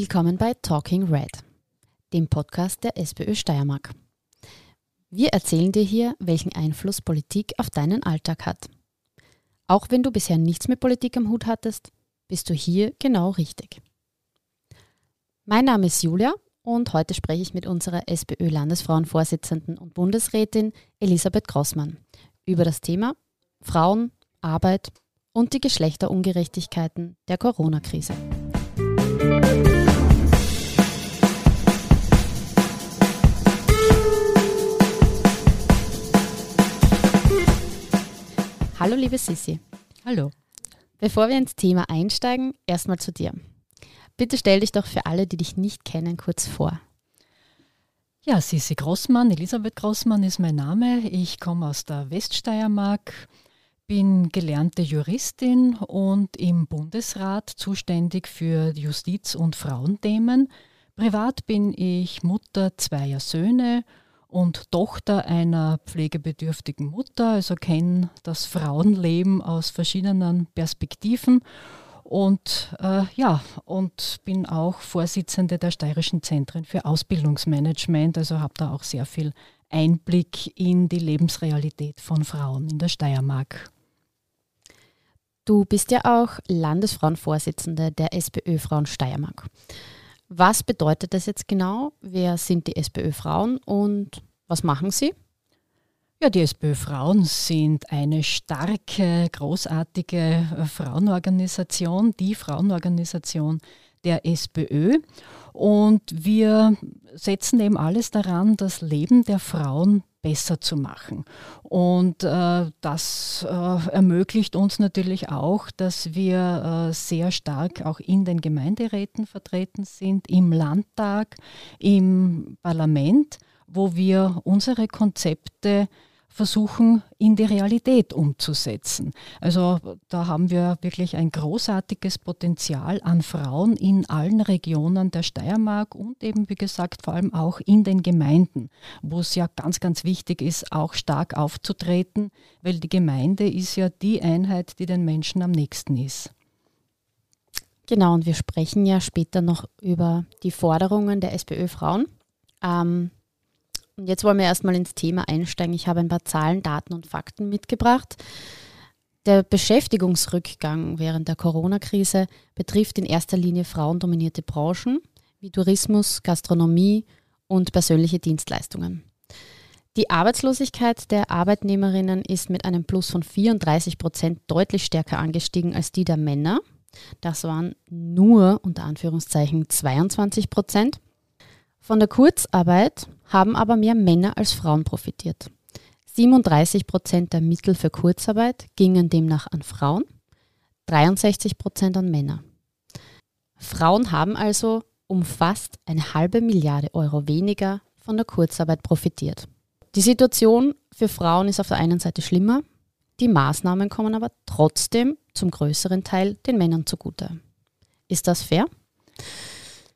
Willkommen bei Talking Red, dem Podcast der SPÖ Steiermark. Wir erzählen dir hier, welchen Einfluss Politik auf deinen Alltag hat. Auch wenn du bisher nichts mit Politik am Hut hattest, bist du hier genau richtig. Mein Name ist Julia und heute spreche ich mit unserer SPÖ-Landesfrauenvorsitzenden und Bundesrätin Elisabeth Grossmann über das Thema Frauen, Arbeit und die Geschlechterungerechtigkeiten der Corona-Krise. Hallo liebe Sissi. Hallo. Bevor wir ins Thema einsteigen, erstmal zu dir. Bitte stell dich doch für alle, die dich nicht kennen, kurz vor. Ja, Sissi Grossmann, Elisabeth Grossmann ist mein Name. Ich komme aus der Weststeiermark, bin gelernte Juristin und im Bundesrat zuständig für Justiz- und Frauenthemen. Privat bin ich Mutter zweier Söhne und Tochter einer pflegebedürftigen Mutter, also kenne das Frauenleben aus verschiedenen Perspektiven und äh, ja, und bin auch Vorsitzende der Steirischen Zentren für Ausbildungsmanagement, also habe da auch sehr viel Einblick in die Lebensrealität von Frauen in der Steiermark. Du bist ja auch Landesfrauenvorsitzende der SPÖ Frauen Steiermark. Was bedeutet das jetzt genau? Wer sind die SPÖ-Frauen und was machen sie? Ja, die SPÖ-Frauen sind eine starke, großartige äh, Frauenorganisation, die Frauenorganisation der SPÖ. Und wir setzen eben alles daran, das Leben der Frauen besser zu machen. Und äh, das äh, ermöglicht uns natürlich auch, dass wir äh, sehr stark auch in den Gemeinderäten vertreten sind, im Landtag, im Parlament, wo wir unsere Konzepte versuchen in die Realität umzusetzen. Also da haben wir wirklich ein großartiges Potenzial an Frauen in allen Regionen der Steiermark und eben, wie gesagt, vor allem auch in den Gemeinden, wo es ja ganz, ganz wichtig ist, auch stark aufzutreten, weil die Gemeinde ist ja die Einheit, die den Menschen am nächsten ist. Genau, und wir sprechen ja später noch über die Forderungen der SPÖ-Frauen. Ähm, und jetzt wollen wir erstmal ins Thema einsteigen. Ich habe ein paar Zahlen, Daten und Fakten mitgebracht. Der Beschäftigungsrückgang während der Corona-Krise betrifft in erster Linie frauendominierte Branchen wie Tourismus, Gastronomie und persönliche Dienstleistungen. Die Arbeitslosigkeit der Arbeitnehmerinnen ist mit einem Plus von 34 Prozent deutlich stärker angestiegen als die der Männer. Das waren nur unter Anführungszeichen 22 Prozent. Von der Kurzarbeit haben aber mehr Männer als Frauen profitiert. 37 Prozent der Mittel für Kurzarbeit gingen demnach an Frauen, 63 Prozent an Männer. Frauen haben also um fast eine halbe Milliarde Euro weniger von der Kurzarbeit profitiert. Die Situation für Frauen ist auf der einen Seite schlimmer, die Maßnahmen kommen aber trotzdem zum größeren Teil den Männern zugute. Ist das fair?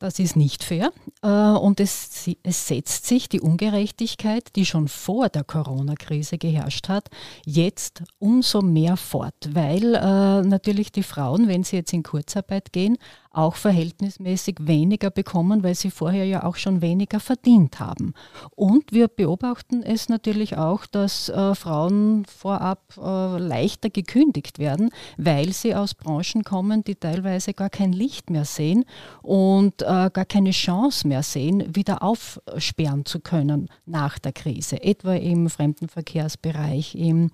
Das ist nicht fair. Äh, und es, es, setzt sich die Ungerechtigkeit, die schon vor der Corona-Krise geherrscht hat, jetzt umso mehr fort, weil äh, natürlich die Frauen, wenn sie jetzt in Kurzarbeit gehen, auch verhältnismäßig weniger bekommen, weil sie vorher ja auch schon weniger verdient haben. Und wir beobachten es natürlich auch, dass äh, Frauen vorab äh, leichter gekündigt werden, weil sie aus Branchen kommen, die teilweise gar kein Licht mehr sehen und äh, gar keine Chance mehr sehen, wieder aufsperren zu können nach der Krise, etwa im Fremdenverkehrsbereich, im,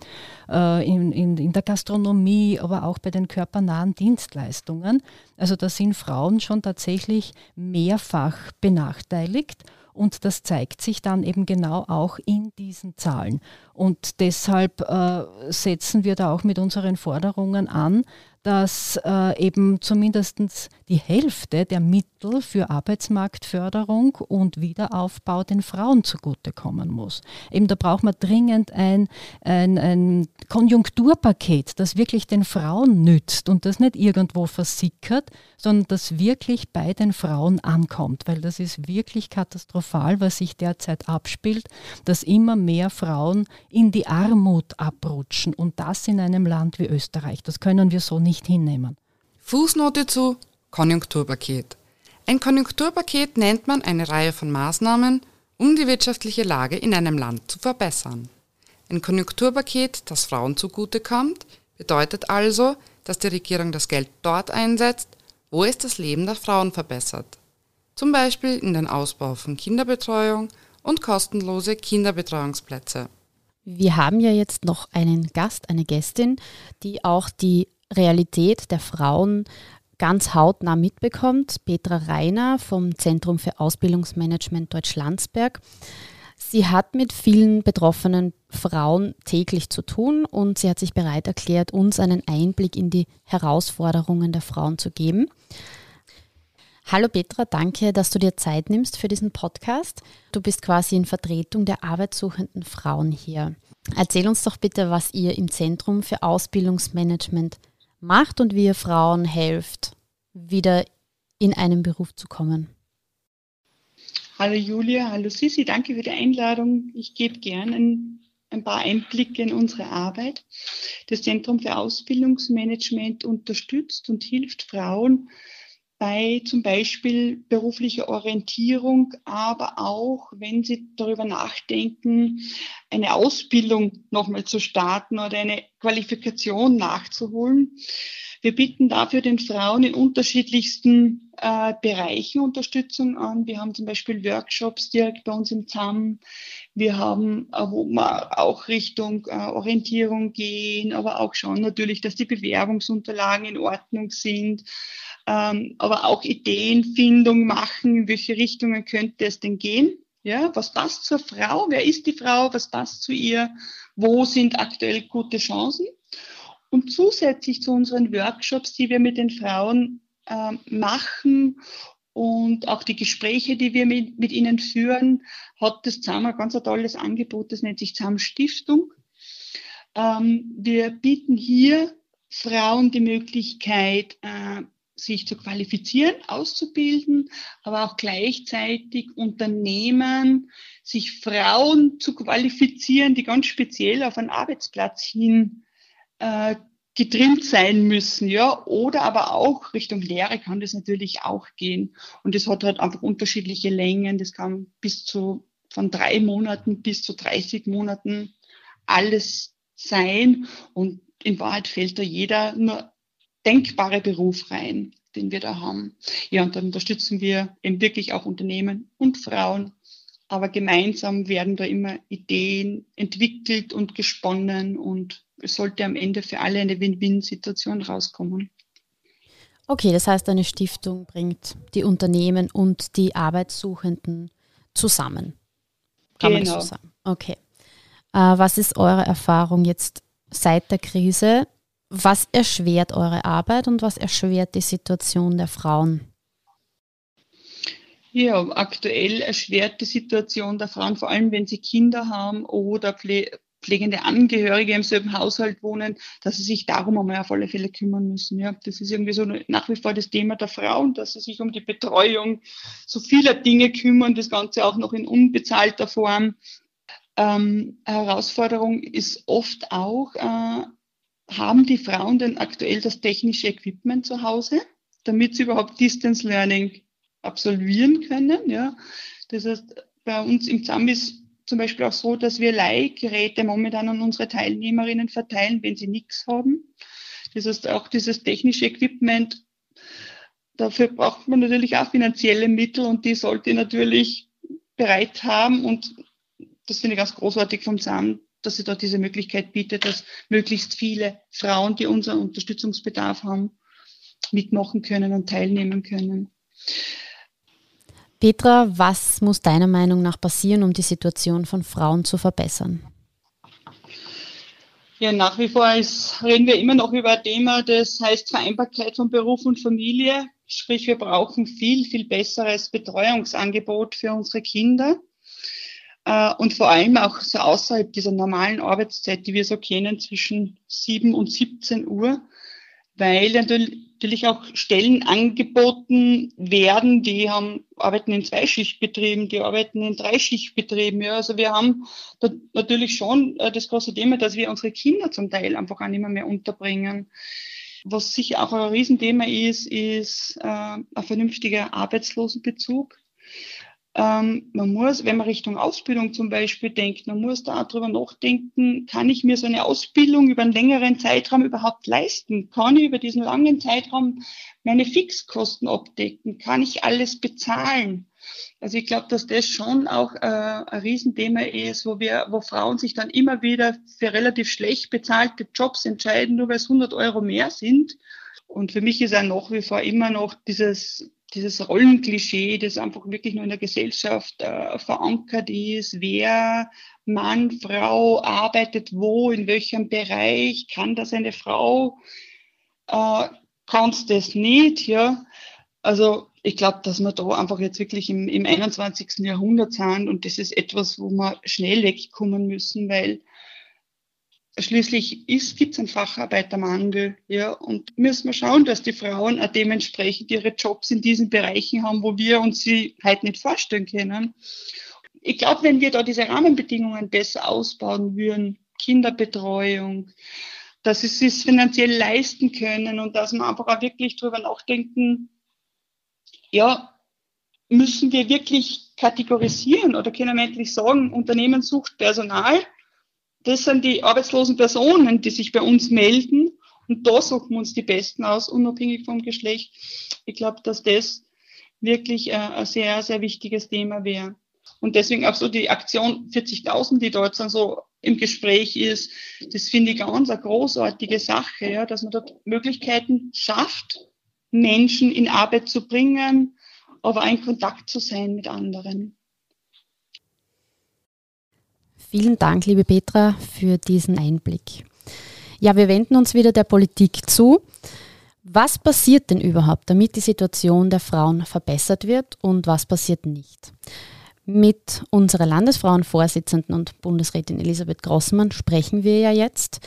äh, in, in, in der Gastronomie, aber auch bei den körpernahen Dienstleistungen. Also da sind Frauen schon tatsächlich mehrfach benachteiligt. Und das zeigt sich dann eben genau auch in diesen Zahlen. Und deshalb äh, setzen wir da auch mit unseren Forderungen an, dass äh, eben zumindest die Hälfte der Mittel für Arbeitsmarktförderung und Wiederaufbau den Frauen zugutekommen muss. Eben da braucht man dringend ein, ein, ein Konjunkturpaket, das wirklich den Frauen nützt und das nicht irgendwo versickert, sondern das wirklich bei den Frauen ankommt, weil das ist wirklich katastrophal, was sich derzeit abspielt, dass immer mehr Frauen in die Armut abrutschen und das in einem Land wie Österreich. Das können wir so nicht nicht hinnehmen. Fußnote zu Konjunkturpaket. Ein Konjunkturpaket nennt man eine Reihe von Maßnahmen, um die wirtschaftliche Lage in einem Land zu verbessern. Ein Konjunkturpaket, das Frauen zugutekommt, bedeutet also, dass die Regierung das Geld dort einsetzt, wo es das Leben der Frauen verbessert. Zum Beispiel in den Ausbau von Kinderbetreuung und kostenlose Kinderbetreuungsplätze. Wir haben ja jetzt noch einen Gast, eine Gästin, die auch die Realität der Frauen ganz hautnah mitbekommt. Petra Reiner vom Zentrum für Ausbildungsmanagement Deutschlandsberg. Sie hat mit vielen betroffenen Frauen täglich zu tun und sie hat sich bereit erklärt, uns einen Einblick in die Herausforderungen der Frauen zu geben. Hallo Petra, danke, dass du dir Zeit nimmst für diesen Podcast. Du bist quasi in Vertretung der arbeitssuchenden Frauen hier. Erzähl uns doch bitte, was ihr im Zentrum für Ausbildungsmanagement macht und wie ihr Frauen helft, wieder in einen Beruf zu kommen. Hallo Julia, hallo Sisi, danke für die Einladung. Ich gebe gerne ein, ein, paar Einblicke in unsere Arbeit. Das Zentrum für Ausbildungsmanagement unterstützt und hilft Frauen bei zum Beispiel beruflicher Orientierung, aber auch, wenn sie darüber nachdenken, eine Ausbildung nochmal zu starten oder eine Qualifikation nachzuholen. Wir bieten dafür den Frauen in unterschiedlichsten äh, Bereichen Unterstützung an. Wir haben zum Beispiel Workshops direkt bei uns im ZAM. Wir haben, äh, wo wir auch Richtung äh, Orientierung gehen, aber auch schauen natürlich, dass die Bewerbungsunterlagen in Ordnung sind. Ähm, aber auch Ideenfindung machen, in welche Richtungen könnte es denn gehen? Ja, was passt zur Frau? Wer ist die Frau? Was passt zu ihr? Wo sind aktuell gute Chancen? Und zusätzlich zu unseren Workshops, die wir mit den Frauen äh, machen und auch die Gespräche, die wir mit, mit ihnen führen, hat das ZAM ein ganz tolles Angebot, das nennt sich ZAM Stiftung. Ähm, wir bieten hier Frauen die Möglichkeit, äh, sich zu qualifizieren, auszubilden, aber auch gleichzeitig Unternehmen, sich Frauen zu qualifizieren, die ganz speziell auf einen Arbeitsplatz hin äh, getrimmt sein müssen, ja, oder aber auch Richtung Lehre kann das natürlich auch gehen. Und das hat halt einfach unterschiedliche Längen. Das kann bis zu von drei Monaten bis zu 30 Monaten alles sein. Und in Wahrheit fällt da jeder nur denkbare Beruf rein, den wir da haben. Ja, und dann unterstützen wir eben wirklich auch Unternehmen und Frauen. Aber gemeinsam werden da immer Ideen entwickelt und gesponnen und es sollte am Ende für alle eine Win-Win-Situation rauskommen. Okay, das heißt, eine Stiftung bringt die Unternehmen und die Arbeitssuchenden zusammen. Kann genau. man das so genau. sagen? Okay. Äh, was ist eure Erfahrung jetzt seit der Krise? Was erschwert eure Arbeit und was erschwert die Situation der Frauen? Ja, aktuell erschwert die Situation der Frauen, vor allem wenn sie Kinder haben oder pflegende Angehörige im selben Haushalt wohnen, dass sie sich darum einmal auf alle Fälle kümmern müssen. Ja, das ist irgendwie so nach wie vor das Thema der Frauen, dass sie sich um die Betreuung so vieler Dinge kümmern, das Ganze auch noch in unbezahlter Form. Ähm, Herausforderung ist oft auch, äh, haben die Frauen denn aktuell das technische Equipment zu Hause, damit sie überhaupt Distance Learning absolvieren können? Ja, das heißt, bei uns im ZAM ist zum Beispiel auch so, dass wir Leihgeräte momentan an unsere Teilnehmerinnen verteilen, wenn sie nichts haben. Das heißt, auch dieses technische Equipment, dafür braucht man natürlich auch finanzielle Mittel und die sollte natürlich bereit haben. Und das finde ich ganz großartig vom SAM, dass sie dort diese Möglichkeit bietet, dass möglichst viele Frauen, die unseren Unterstützungsbedarf haben, mitmachen können und teilnehmen können. Petra, was muss deiner Meinung nach passieren, um die Situation von Frauen zu verbessern? Ja, nach wie vor ist, reden wir immer noch über ein Thema, das heißt Vereinbarkeit von Beruf und Familie. Sprich, wir brauchen viel, viel besseres Betreuungsangebot für unsere Kinder. Äh, und vor allem auch so außerhalb dieser normalen Arbeitszeit, die wir so kennen, zwischen 7 und 17 Uhr, weil natürlich auch Stellen angeboten werden, die haben, arbeiten in Zweischichtbetrieben, die arbeiten in Dreischichtbetrieben. Ja. Also wir haben natürlich schon äh, das große Thema, dass wir unsere Kinder zum Teil einfach auch nicht mehr, mehr unterbringen. Was sicher auch ein Riesenthema ist, ist äh, ein vernünftiger Arbeitslosenbezug. Ähm, man muss, wenn man Richtung Ausbildung zum Beispiel denkt, man muss da darüber nachdenken, kann ich mir so eine Ausbildung über einen längeren Zeitraum überhaupt leisten? Kann ich über diesen langen Zeitraum meine Fixkosten abdecken? Kann ich alles bezahlen? Also ich glaube, dass das schon auch äh, ein Riesenthema ist, wo wir, wo Frauen sich dann immer wieder für relativ schlecht bezahlte Jobs entscheiden, nur weil es 100 Euro mehr sind. Und für mich ist auch nach wie vor immer noch dieses dieses Rollenklischee, das einfach wirklich nur in der Gesellschaft äh, verankert ist. Wer, Mann, Frau, arbeitet wo, in welchem Bereich, kann das eine Frau, äh, kann es das nicht, ja. Also ich glaube, dass wir da einfach jetzt wirklich im, im 21. Jahrhundert sind und das ist etwas, wo wir schnell wegkommen müssen, weil Schließlich gibt es einen Facharbeitermangel, ja, und müssen wir schauen, dass die Frauen auch dementsprechend ihre Jobs in diesen Bereichen haben, wo wir uns sie halt nicht vorstellen können. Ich glaube, wenn wir da diese Rahmenbedingungen besser ausbauen würden, Kinderbetreuung, dass sie es finanziell leisten können und dass wir einfach auch wirklich drüber nachdenken, ja, müssen wir wirklich kategorisieren oder können wir endlich sagen, Unternehmen sucht Personal, das sind die arbeitslosen Personen, die sich bei uns melden. Und da suchen wir uns die Besten aus, unabhängig vom Geschlecht. Ich glaube, dass das wirklich äh, ein sehr, sehr wichtiges Thema wäre. Und deswegen auch so die Aktion 40.000, die dort so im Gespräch ist, das finde ich ganz eine großartige Sache, ja, dass man dort Möglichkeiten schafft, Menschen in Arbeit zu bringen, aber in Kontakt zu sein mit anderen. Vielen Dank, liebe Petra, für diesen Einblick. Ja, wir wenden uns wieder der Politik zu. Was passiert denn überhaupt, damit die Situation der Frauen verbessert wird und was passiert nicht? Mit unserer Landesfrauenvorsitzenden und Bundesrätin Elisabeth Grossmann sprechen wir ja jetzt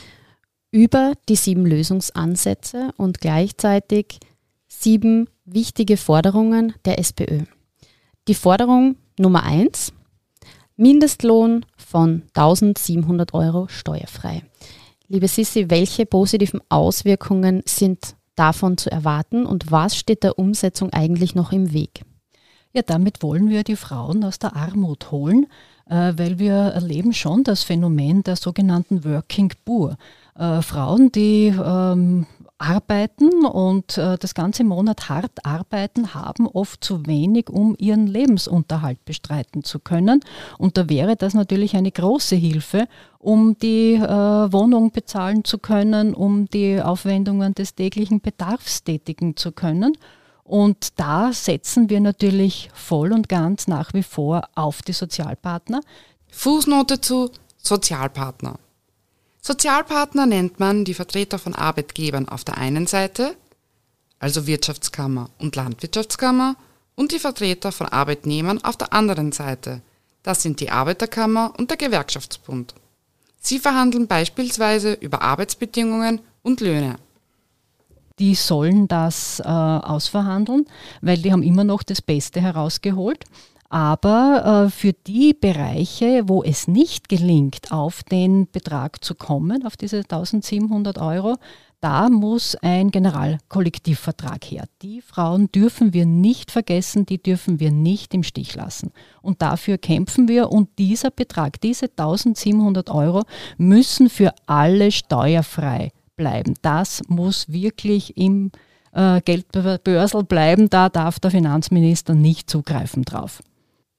über die sieben Lösungsansätze und gleichzeitig sieben wichtige Forderungen der SPÖ. Die Forderung Nummer eins, Mindestlohn von 1700 Euro steuerfrei. Liebe Sissi, welche positiven Auswirkungen sind davon zu erwarten und was steht der Umsetzung eigentlich noch im Weg? Ja, damit wollen wir die Frauen aus der Armut holen, äh, weil wir erleben schon das Phänomen der sogenannten Working Poor. Äh, Frauen, die ähm, arbeiten und äh, das ganze Monat hart arbeiten, haben oft zu wenig, um ihren Lebensunterhalt bestreiten zu können. Und da wäre das natürlich eine große Hilfe, um die äh, Wohnung bezahlen zu können, um die Aufwendungen des täglichen Bedarfs tätigen zu können. Und da setzen wir natürlich voll und ganz nach wie vor auf die Sozialpartner. Fußnote zu Sozialpartner. Sozialpartner nennt man die Vertreter von Arbeitgebern auf der einen Seite, also Wirtschaftskammer und Landwirtschaftskammer, und die Vertreter von Arbeitnehmern auf der anderen Seite. Das sind die Arbeiterkammer und der Gewerkschaftsbund. Sie verhandeln beispielsweise über Arbeitsbedingungen und Löhne. Die sollen das äh, ausverhandeln, weil die haben immer noch das Beste herausgeholt. Aber äh, für die Bereiche, wo es nicht gelingt, auf den Betrag zu kommen, auf diese 1700 Euro, da muss ein Generalkollektivvertrag her. Die Frauen dürfen wir nicht vergessen, die dürfen wir nicht im Stich lassen. Und dafür kämpfen wir und dieser Betrag, diese 1700 Euro, müssen für alle steuerfrei bleiben. Das muss wirklich im äh, Geldbörsel bleiben, da darf der Finanzminister nicht zugreifen drauf.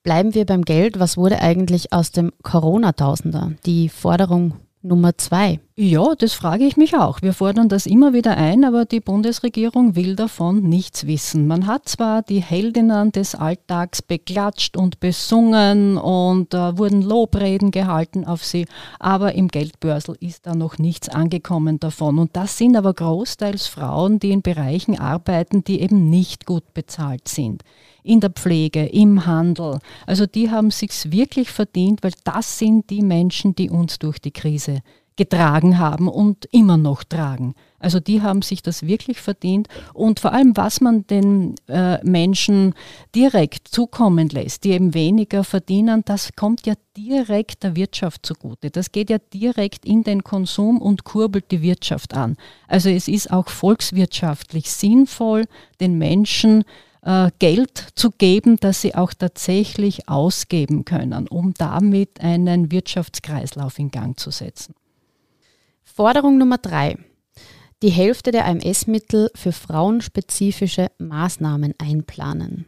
Bleiben wir beim Geld. Was wurde eigentlich aus dem Corona-Tausender? Die Forderung Nummer zwei. Ja, das frage ich mich auch. Wir fordern das immer wieder ein, aber die Bundesregierung will davon nichts wissen. Man hat zwar die Heldinnen des Alltags beklatscht und besungen und äh, wurden Lobreden gehalten auf sie, aber im Geldbörsel ist da noch nichts angekommen davon. Und das sind aber großteils Frauen, die in Bereichen arbeiten, die eben nicht gut bezahlt sind in der Pflege, im Handel. Also die haben sich's wirklich verdient, weil das sind die Menschen, die uns durch die Krise getragen haben und immer noch tragen. Also die haben sich das wirklich verdient und vor allem, was man den äh, Menschen direkt zukommen lässt, die eben weniger verdienen, das kommt ja direkt der Wirtschaft zugute. Das geht ja direkt in den Konsum und kurbelt die Wirtschaft an. Also es ist auch volkswirtschaftlich sinnvoll, den Menschen äh, Geld zu geben, das sie auch tatsächlich ausgeben können, um damit einen Wirtschaftskreislauf in Gang zu setzen. Forderung Nummer drei die Hälfte der AMS-Mittel für frauenspezifische Maßnahmen einplanen.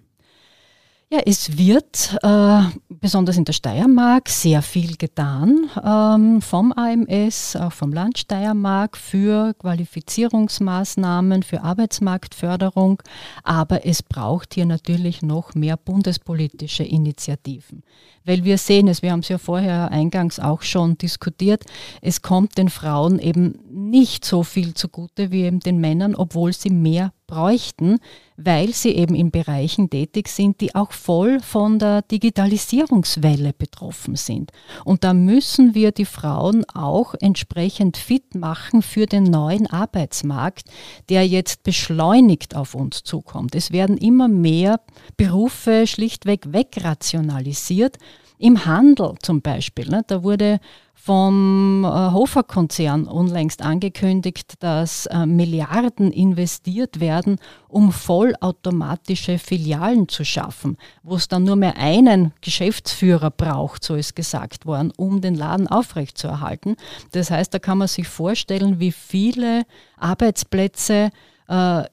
Ja, es wird äh, besonders in der Steiermark sehr viel getan ähm, vom AMS, auch vom Land Steiermark für Qualifizierungsmaßnahmen, für Arbeitsmarktförderung. Aber es braucht hier natürlich noch mehr bundespolitische Initiativen. Weil wir sehen es, wir haben es ja vorher eingangs auch schon diskutiert, es kommt den Frauen eben nicht so viel zugute wie eben den Männern, obwohl sie mehr bräuchten, weil sie eben in Bereichen tätig sind, die auch voll von der Digitalisierungswelle betroffen sind. Und da müssen wir die Frauen auch entsprechend fit machen für den neuen Arbeitsmarkt, der jetzt beschleunigt auf uns zukommt. Es werden immer mehr Berufe schlichtweg wegrationalisiert. Im Handel zum Beispiel, ne, da wurde vom äh, Hofer-Konzern unlängst angekündigt, dass äh, Milliarden investiert werden, um vollautomatische Filialen zu schaffen, wo es dann nur mehr einen Geschäftsführer braucht, so ist gesagt worden, um den Laden aufrechtzuerhalten. Das heißt, da kann man sich vorstellen, wie viele Arbeitsplätze äh,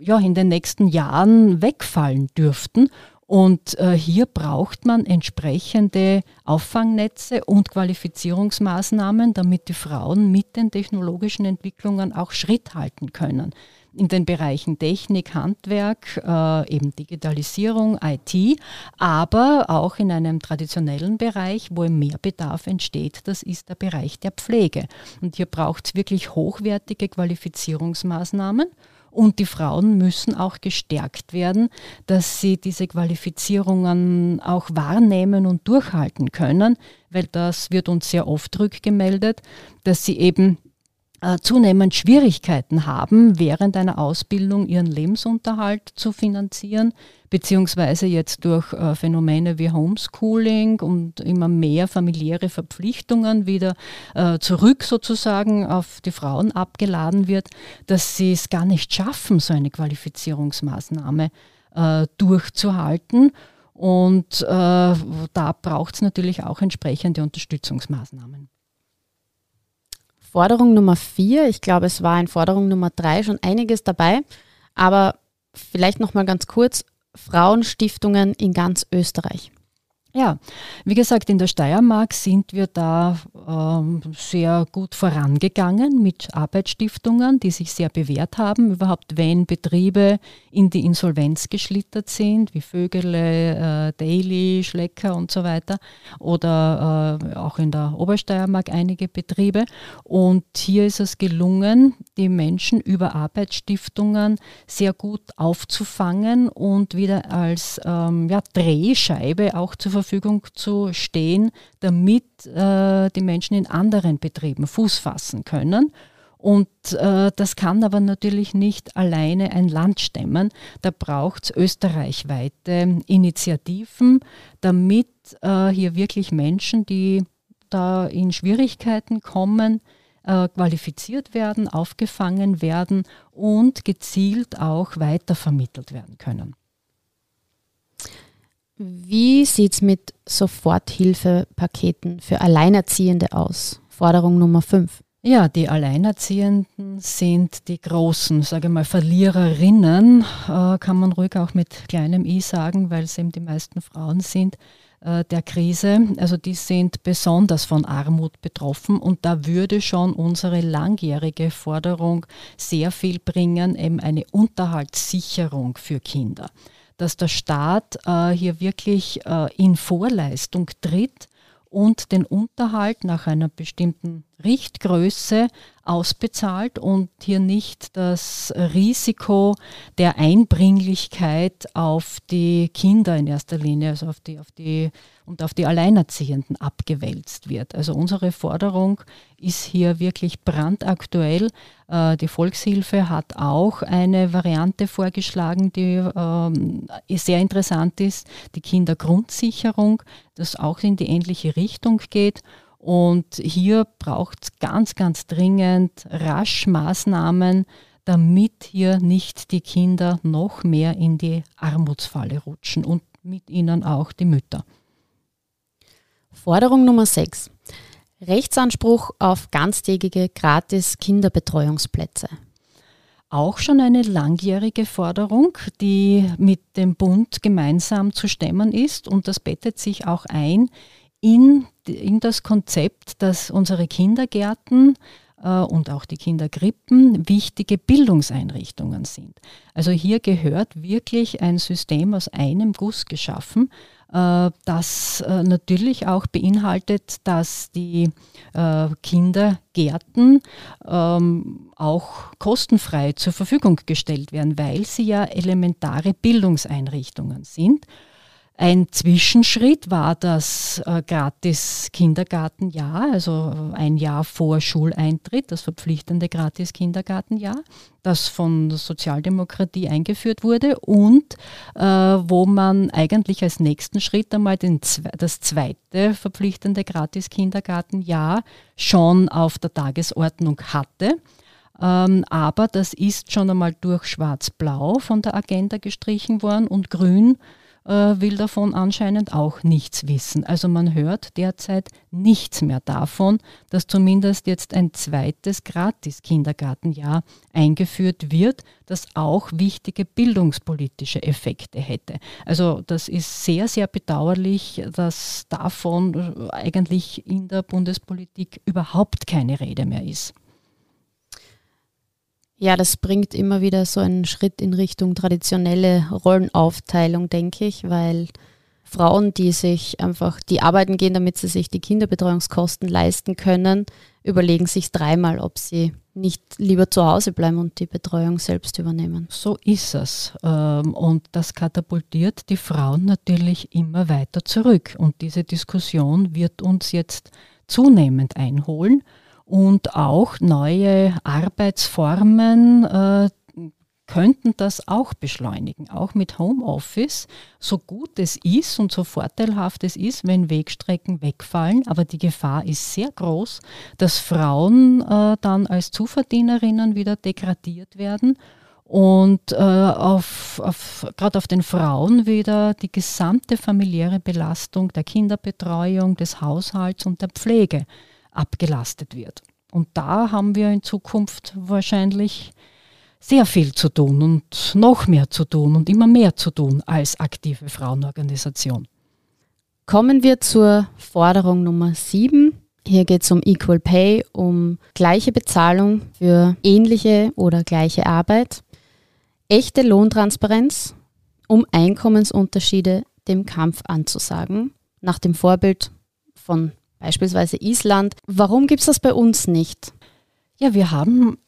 ja, in den nächsten Jahren wegfallen dürften. Und äh, hier braucht man entsprechende Auffangnetze und Qualifizierungsmaßnahmen, damit die Frauen mit den technologischen Entwicklungen auch Schritt halten können. In den Bereichen Technik, Handwerk, äh, eben Digitalisierung, IT, aber auch in einem traditionellen Bereich, wo mehr Bedarf entsteht, das ist der Bereich der Pflege. Und hier braucht es wirklich hochwertige Qualifizierungsmaßnahmen. Und die Frauen müssen auch gestärkt werden, dass sie diese Qualifizierungen auch wahrnehmen und durchhalten können, weil das wird uns sehr oft rückgemeldet, dass sie eben zunehmend Schwierigkeiten haben, während einer Ausbildung ihren Lebensunterhalt zu finanzieren, beziehungsweise jetzt durch äh, Phänomene wie Homeschooling und immer mehr familiäre Verpflichtungen wieder äh, zurück sozusagen auf die Frauen abgeladen wird, dass sie es gar nicht schaffen, so eine Qualifizierungsmaßnahme äh, durchzuhalten. Und äh, da braucht es natürlich auch entsprechende Unterstützungsmaßnahmen. Forderung Nummer vier, ich glaube, es war in Forderung Nummer drei schon einiges dabei, aber vielleicht noch mal ganz kurz, Frauenstiftungen in ganz Österreich. Ja, wie gesagt, in der Steiermark sind wir da ähm, sehr gut vorangegangen mit Arbeitsstiftungen, die sich sehr bewährt haben. Überhaupt, wenn Betriebe in die Insolvenz geschlittert sind, wie Vögele, äh, Daily, Schlecker und so weiter, oder äh, auch in der Obersteiermark einige Betriebe. Und hier ist es gelungen, die Menschen über Arbeitsstiftungen sehr gut aufzufangen und wieder als ähm, ja, Drehscheibe auch zur Verfügung Verfügung zu stehen, damit äh, die Menschen in anderen Betrieben Fuß fassen können. Und äh, das kann aber natürlich nicht alleine ein Land stemmen. Da braucht es österreichweite Initiativen, damit äh, hier wirklich Menschen, die da in Schwierigkeiten kommen, äh, qualifiziert werden, aufgefangen werden und gezielt auch weitervermittelt werden können. Wie sieht es mit Soforthilfepaketen für Alleinerziehende aus? Forderung Nummer 5. Ja, die Alleinerziehenden sind die großen, sage mal, Verliererinnen, äh, kann man ruhig auch mit kleinem i sagen, weil es eben die meisten Frauen sind äh, der Krise. Also die sind besonders von Armut betroffen und da würde schon unsere langjährige Forderung sehr viel bringen, eben eine Unterhaltssicherung für Kinder dass der Staat äh, hier wirklich äh, in Vorleistung tritt und den Unterhalt nach einer bestimmten Richtgröße ausbezahlt und hier nicht das Risiko der Einbringlichkeit auf die Kinder in erster Linie, also auf die, auf die und auf die Alleinerziehenden abgewälzt wird. Also unsere Forderung ist hier wirklich brandaktuell. Äh, die Volkshilfe hat auch eine Variante vorgeschlagen, die ähm, sehr interessant ist, die Kindergrundsicherung, das auch in die ähnliche Richtung geht. Und hier braucht es ganz, ganz dringend rasch Maßnahmen, damit hier nicht die Kinder noch mehr in die Armutsfalle rutschen und mit ihnen auch die Mütter. Forderung Nummer 6. Rechtsanspruch auf ganztägige gratis Kinderbetreuungsplätze. Auch schon eine langjährige Forderung, die mit dem Bund gemeinsam zu stemmen ist und das bettet sich auch ein in, in das Konzept, dass unsere Kindergärten äh, und auch die Kinderkrippen wichtige Bildungseinrichtungen sind. Also hier gehört wirklich ein System aus einem Guss geschaffen, äh, das äh, natürlich auch beinhaltet, dass die Kindergärten ähm, auch kostenfrei zur Verfügung gestellt werden, weil sie ja elementare Bildungseinrichtungen sind. Ein Zwischenschritt war das äh, gratis Kindergartenjahr, also ein Jahr vor Schuleintritt, das verpflichtende gratis Kindergartenjahr, das von der Sozialdemokratie eingeführt wurde und äh, wo man eigentlich als nächsten Schritt einmal den, das zweite verpflichtende gratis Kindergartenjahr schon auf der Tagesordnung hatte. Ähm, aber das ist schon einmal durch Schwarz-Blau von der Agenda gestrichen worden und Grün äh, will davon anscheinend auch nichts wissen. Also man hört derzeit nichts mehr davon, dass zumindest jetzt ein zweites Gratis-Kindergartenjahr eingeführt wird, das auch wichtige bildungspolitische Effekte hätte. Also das ist sehr, sehr bedauerlich, dass davon eigentlich in der Bundespolitik überhaupt keine Rede mehr ist. Ja, das bringt immer wieder so einen Schritt in Richtung traditionelle Rollenaufteilung, denke ich, weil Frauen, die sich einfach, die arbeiten gehen, damit sie sich die Kinderbetreuungskosten leisten können, überlegen sich dreimal, ob sie nicht lieber zu Hause bleiben und die Betreuung selbst übernehmen. So ist es. Ähm, und das katapultiert die Frauen natürlich immer weiter zurück. Und diese Diskussion wird uns jetzt zunehmend einholen und auch neue Arbeitsformen äh, könnten das auch beschleunigen, auch mit Homeoffice, so gut es ist und so vorteilhaft es ist, wenn Wegstrecken wegfallen. Aber die Gefahr ist sehr groß, dass Frauen äh, dann als Zuverdienerinnen wieder degradiert werden und äh, auf, auf, gerade auf den Frauen wieder die gesamte familiäre Belastung der Kinderbetreuung, des Haushalts und der Pflege abgelastet wird. Und da haben wir in Zukunft wahrscheinlich sehr viel zu tun und noch mehr zu tun und immer mehr zu tun als aktive Frauenorganisation. Kommen wir zur Forderung Nummer 7. Hier geht es um Equal Pay, um gleiche Bezahlung für ähnliche oder gleiche Arbeit, echte Lohntransparenz, um Einkommensunterschiede dem Kampf anzusagen, nach dem Vorbild von beispielsweise Island. Warum gibt es das bei uns nicht? Ja, wir haben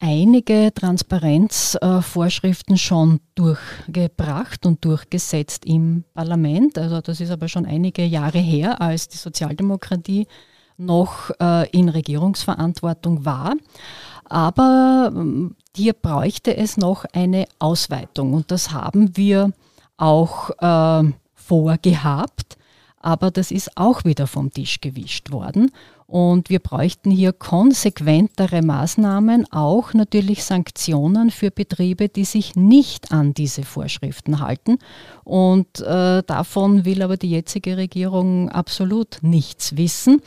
einige Transparenzvorschriften schon durchgebracht und durchgesetzt im Parlament. Also das ist aber schon einige Jahre her, als die Sozialdemokratie noch äh, in Regierungsverantwortung war. Aber ähm, hier bräuchte es noch eine Ausweitung und das haben wir auch äh, vorgehabt aber das ist auch wieder vom Tisch gewischt worden. Und wir bräuchten hier konsequentere Maßnahmen, auch natürlich Sanktionen für Betriebe, die sich nicht an diese Vorschriften halten. Und äh, davon will aber die jetzige Regierung absolut nichts wissen.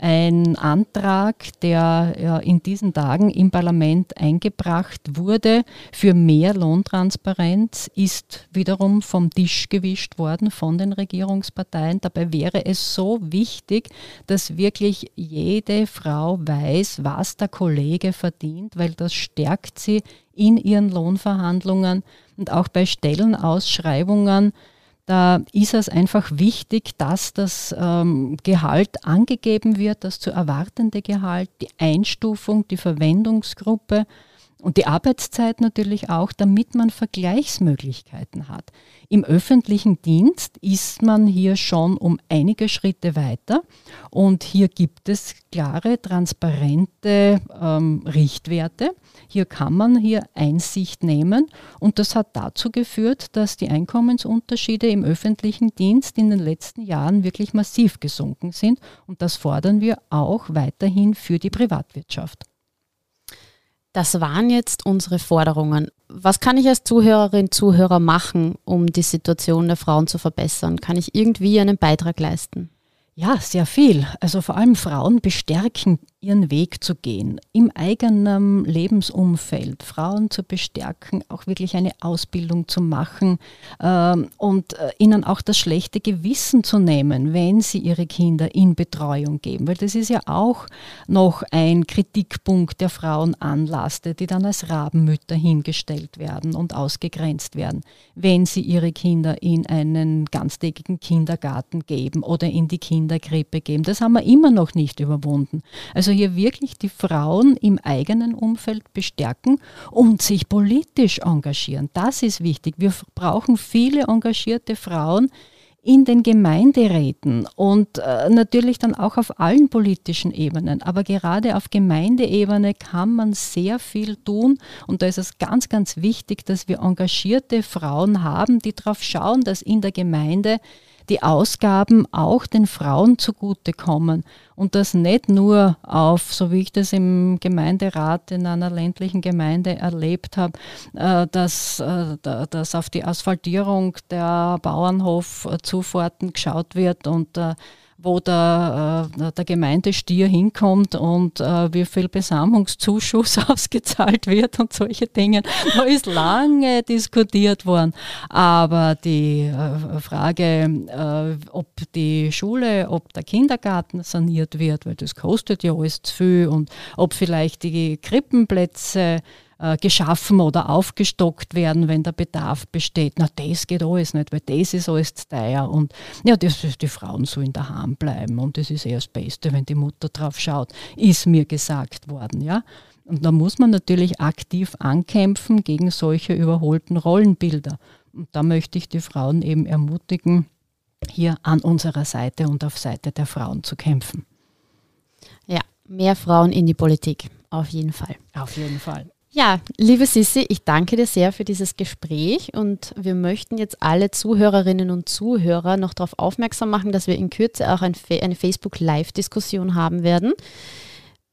Ein Antrag, der in diesen Tagen im Parlament eingebracht wurde für mehr Lohntransparenz, ist wiederum vom Tisch gewischt worden von den Regierungsparteien. Dabei wäre es so wichtig, dass wirklich jede Frau weiß, was der Kollege verdient, weil das stärkt sie in ihren Lohnverhandlungen und auch bei Stellenausschreibungen Da ist es einfach wichtig, dass das ähm, Gehalt angegeben wird, das zu erwartende Gehalt, die Einstufung, die Verwendungsgruppe und die Arbeitszeit natürlich auch, damit man Vergleichsmöglichkeiten hat. Im öffentlichen Dienst ist man hier schon um einige Schritte weiter und hier gibt es klare, transparente ähm, Richtwerte. Hier kann man hier Einsicht nehmen und das hat dazu geführt, dass die Einkommensunterschiede im öffentlichen Dienst in den letzten Jahren wirklich massiv gesunken sind und das fordern wir auch weiterhin für die Privatwirtschaft. Das waren jetzt unsere Forderungen. Was kann ich als Zuhörerin, Zuhörer machen, um die Situation der Frauen zu verbessern? Kann ich irgendwie einen Beitrag leisten? Ja, sehr viel. Also vor allem Frauen bestärken, ihren Weg zu gehen, im eigenen Lebensumfeld, Frauen zu bestärken, auch wirklich eine Ausbildung zu machen ähm, und äh, ihnen auch das schlechte Gewissen zu nehmen, wenn sie ihre Kinder in Betreuung geben. Weil das ist ja auch noch ein Kritikpunkt, der Frauen die dann als Rabenmütter hingestellt werden und ausgegrenzt werden, wenn sie ihre Kinder in einen ganztägigen Kindergarten geben oder in die Kinderkrippe geben. Das haben wir immer noch nicht überwunden. Also also hier wirklich die Frauen im eigenen Umfeld bestärken und sich politisch engagieren. Das ist wichtig. Wir brauchen viele engagierte Frauen in den Gemeinderäten und äh, natürlich dann auch auf allen politischen Ebenen. Aber gerade auf Gemeindeebene kann man sehr viel tun und da ist es ganz, ganz wichtig, dass wir engagierte Frauen haben, die darauf schauen, dass in der Gemeinde die Ausgaben auch den Frauen zugutekommen. Und das nicht nur auf, so wie ich das im Gemeinderat in einer ländlichen Gemeinde erlebt habe, äh, dass, äh, dass auf die Asphaltierung der Bauernhofzufahrten geschaut wird und äh, wo der, äh, der Gemeindestier hinkommt und äh, wie viel Besamungszuschuss ausgezahlt wird und solche Dinge. Da ist lange diskutiert worden. Aber die äh, Frage, äh, ob die Schule, ob der Kindergarten saniert wird, weil das kostet ja alles zu viel und ob vielleicht die Krippenplätze äh, geschaffen oder aufgestockt werden, wenn der Bedarf besteht. Na, das geht alles nicht, weil das ist alles zu teuer. Und ja, das, die Frauen sollen daheim bleiben und das ist eher das Beste, wenn die Mutter drauf schaut, ist mir gesagt worden. Ja? Und da muss man natürlich aktiv ankämpfen gegen solche überholten Rollenbilder. Und da möchte ich die Frauen eben ermutigen, hier an unserer Seite und auf Seite der Frauen zu kämpfen. Ja, mehr Frauen in die Politik, auf jeden Fall. Auf jeden Fall. Ja, liebe Sissi, ich danke dir sehr für dieses Gespräch und wir möchten jetzt alle Zuhörerinnen und Zuhörer noch darauf aufmerksam machen, dass wir in Kürze auch ein, eine Facebook-Live-Diskussion haben werden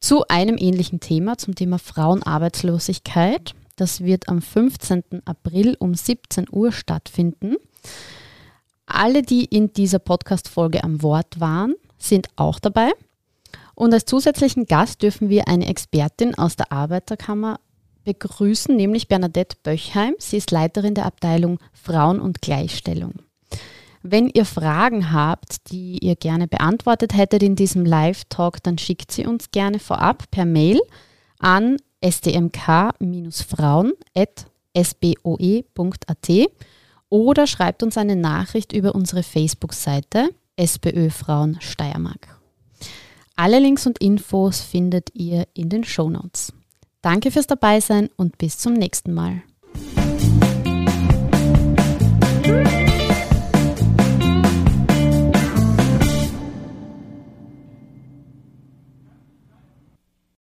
zu einem ähnlichen Thema, zum Thema Frauenarbeitslosigkeit. Das wird am 15. April um 17 Uhr stattfinden. Alle, die in dieser Podcast-Folge am Wort waren, sind auch dabei. Und als zusätzlichen Gast dürfen wir eine Expertin aus der Arbeiterkammer begrüßen, nämlich Bernadette Böchheim. Sie ist Leiterin der Abteilung Frauen und Gleichstellung. Wenn ihr Fragen habt, die ihr gerne beantwortet hättet in diesem Live-Talk, dann schickt sie uns gerne vorab per Mail an stmk-frauen.sboe.at oder schreibt uns eine Nachricht über unsere Facebook-Seite SBÖ Frauen Steiermark. Alle Links und Infos findet ihr in den Show Notes. Danke fürs Dabeisein und bis zum nächsten Mal.